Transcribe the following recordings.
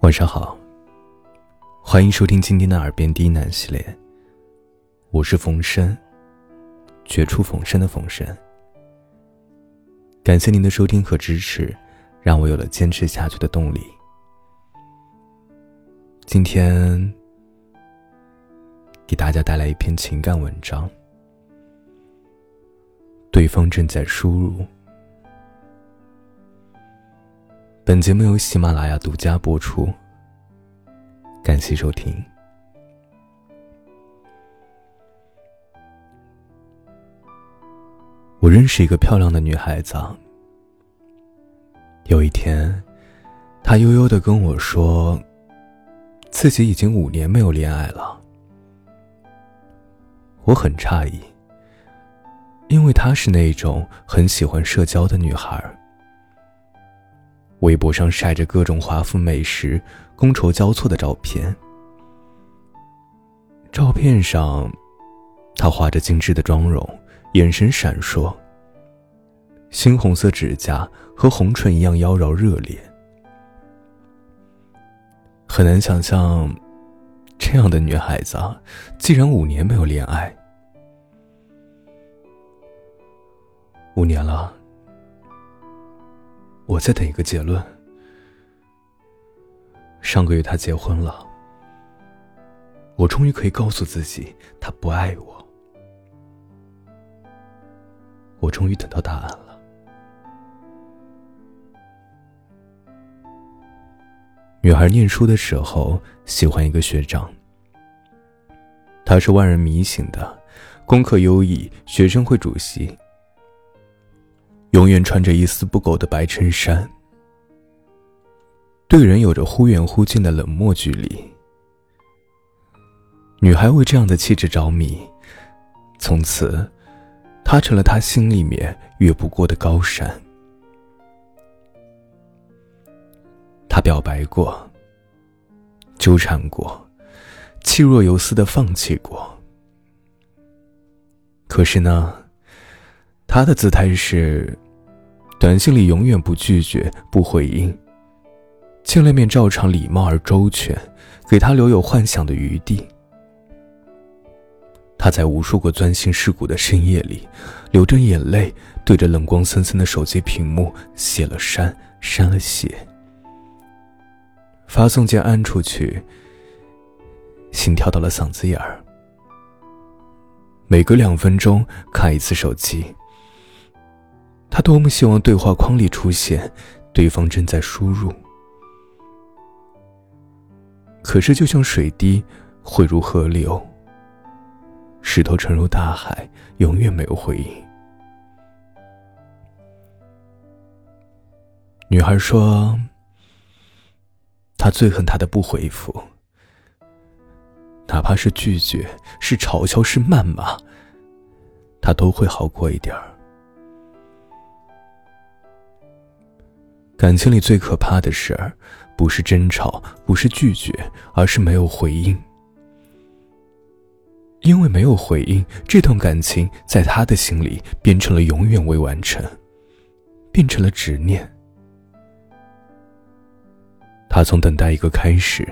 晚上好，欢迎收听今天的耳边低喃系列。我是冯生，绝处逢生的冯生。感谢您的收听和支持，让我有了坚持下去的动力。今天给大家带来一篇情感文章，对方正在输入。本节目由喜马拉雅独家播出，感谢收听。我认识一个漂亮的女孩子。有一天，她悠悠的跟我说，自己已经五年没有恋爱了。我很诧异，因为她是那种很喜欢社交的女孩。微博上晒着各种华服美食、觥筹交错的照片。照片上，她画着精致的妆容，眼神闪烁。猩红色指甲和红唇一样妖娆热烈，很难想象，这样的女孩子竟然五年没有恋爱。五年了。我在等一个结论。上个月他结婚了，我终于可以告诉自己他不爱我。我终于等到答案了。女孩念书的时候喜欢一个学长，他是万人迷醒的，功课优异，学生会主席。永远穿着一丝不苟的白衬衫，对人有着忽远忽近的冷漠距离。女孩为这样的气质着迷，从此，他成了他心里面越不过的高山。他表白过，纠缠过，气若游丝的放弃过。可是呢，他的姿态是。短信里永远不拒绝、不回应。见了面照常礼貌而周全，给他留有幻想的余地。他在无数个钻心蚀骨的深夜里，流着眼泪，对着冷光森森的手机屏幕写了删，删了写。发送键按出去，心跳到了嗓子眼儿。每隔两分钟看一次手机。他多么希望对话框里出现对方正在输入，可是就像水滴汇入河流，石头沉入大海，永远没有回应。女孩说：“他最恨他的不回复，哪怕是拒绝，是嘲笑，是谩骂，他都会好过一点儿。”感情里最可怕的事儿，不是争吵，不是拒绝，而是没有回应。因为没有回应，这段感情在他的心里变成了永远未完成，变成了执念。他从等待一个开始，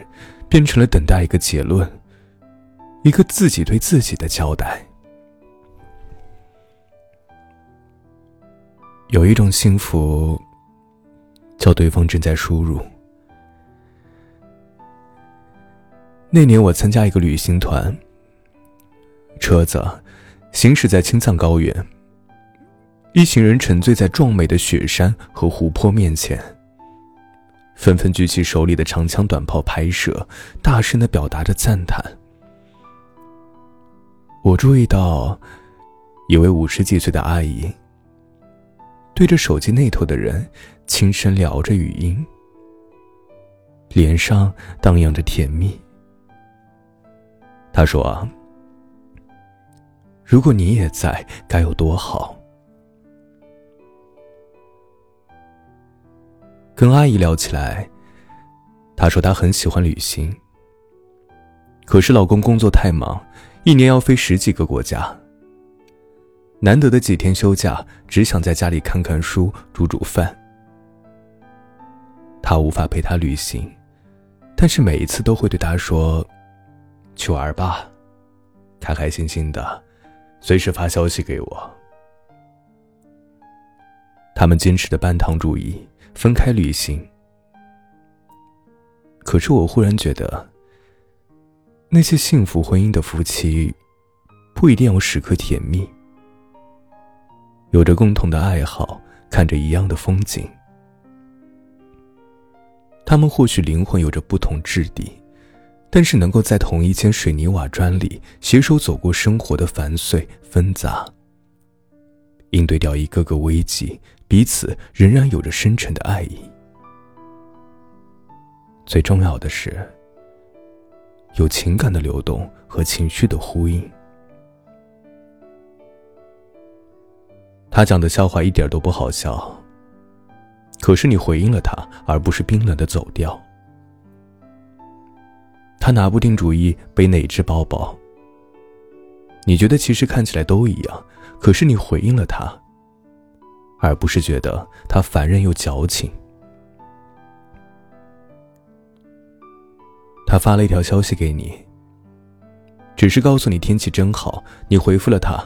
变成了等待一个结论，一个自己对自己的交代。有一种幸福。叫对方正在输入。那年我参加一个旅行团，车子行驶在青藏高原，一行人沉醉在壮美的雪山和湖泊面前，纷纷举起手里的长枪短炮拍摄，大声的表达着赞叹。我注意到，一位五十几岁的阿姨。对着手机那头的人轻声聊着语音，脸上荡漾着甜蜜。他说：“，如果你也在，该有多好。”跟阿姨聊起来，她说她很喜欢旅行，可是老公工作太忙，一年要飞十几个国家。难得的几天休假，只想在家里看看书、煮煮饭。他无法陪她旅行，但是每一次都会对他说：“去玩吧，开开心心的，随时发消息给我。”他们坚持的半糖主义，分开旅行。可是我忽然觉得，那些幸福婚姻的夫妻，不一定要时刻甜蜜，有着共同的爱好，看着一样的风景。他们或许灵魂有着不同质地，但是能够在同一间水泥瓦砖里携手走过生活的繁碎纷杂，应对掉一个个危机，彼此仍然有着深沉的爱意。最重要的是，有情感的流动和情绪的呼应。他讲的笑话一点都不好笑。可是你回应了他，而不是冰冷的走掉。他拿不定主意背哪只包包。你觉得其实看起来都一样，可是你回应了他，而不是觉得他烦人又矫情。他发了一条消息给你，只是告诉你天气真好，你回复了他，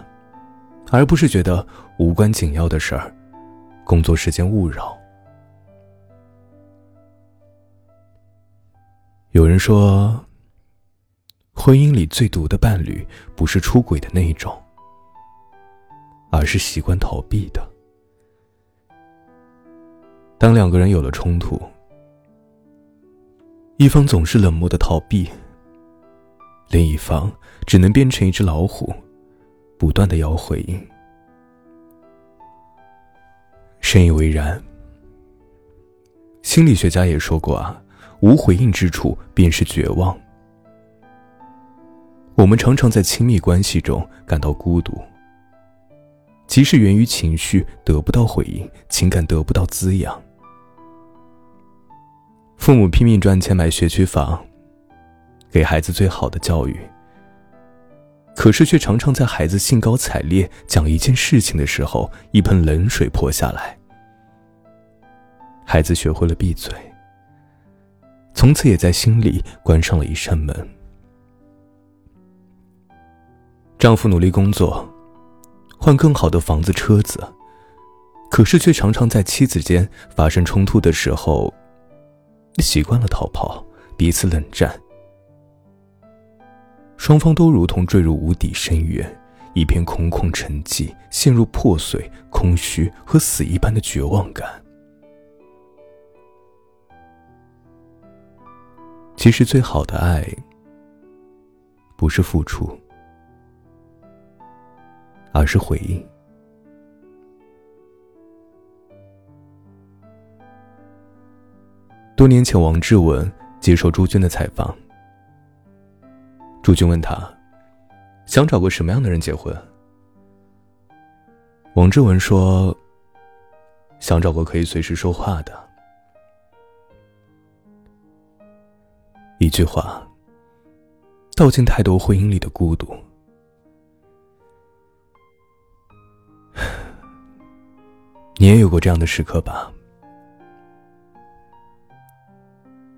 而不是觉得无关紧要的事儿，工作时间勿扰。有人说，婚姻里最毒的伴侣不是出轨的那一种，而是习惯逃避的。当两个人有了冲突，一方总是冷漠的逃避，另一方只能变成一只老虎，不断的要回应。深以为然。心理学家也说过啊。无回应之处便是绝望。我们常常在亲密关系中感到孤独，即是源于情绪得不到回应，情感得不到滋养。父母拼命赚钱买学区房，给孩子最好的教育，可是却常常在孩子兴高采烈讲一件事情的时候，一盆冷水泼下来，孩子学会了闭嘴。从此也在心里关上了一扇门。丈夫努力工作，换更好的房子、车子，可是却常常在妻子间发生冲突的时候，习惯了逃跑，彼此冷战，双方都如同坠入无底深渊，一片空空沉寂，陷入破碎、空虚和死一般的绝望感。其实，最好的爱不是付出，而是回应。多年前，王志文接受朱军的采访，朱军问他：“想找个什么样的人结婚？”王志文说：“想找个可以随时说话的。”一句话，道尽太多婚姻里的孤独。你也有过这样的时刻吧？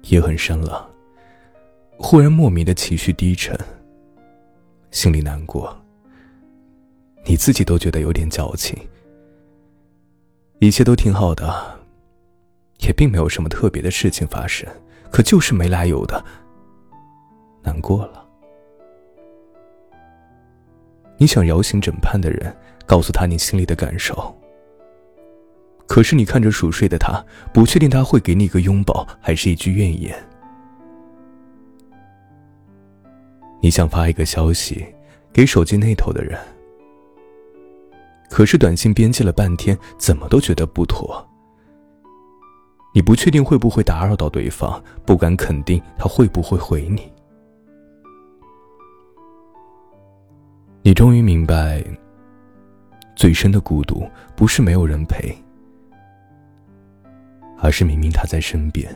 夜很深了，忽然莫名的情绪低沉，心里难过。你自己都觉得有点矫情，一切都挺好的，也并没有什么特别的事情发生。可就是没来由的难过了。你想摇醒枕畔的人，告诉他你心里的感受。可是你看着熟睡的他，不确定他会给你一个拥抱，还是一句怨言。你想发一个消息给手机那头的人，可是短信编辑了半天，怎么都觉得不妥。你不确定会不会打扰到对方，不敢肯定他会不会回你。你终于明白，最深的孤独不是没有人陪，而是明明他在身边，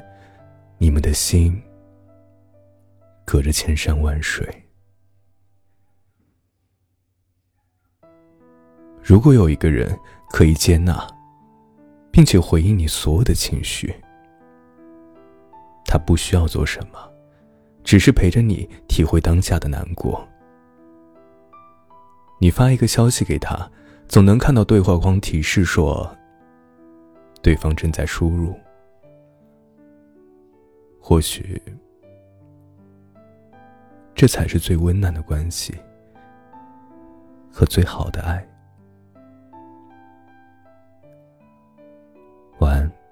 你们的心隔着千山万水。如果有一个人可以接纳。并且回应你所有的情绪，他不需要做什么，只是陪着你体会当下的难过。你发一个消息给他，总能看到对话框提示说，对方正在输入。或许，这才是最温暖的关系和最好的爱。晚安。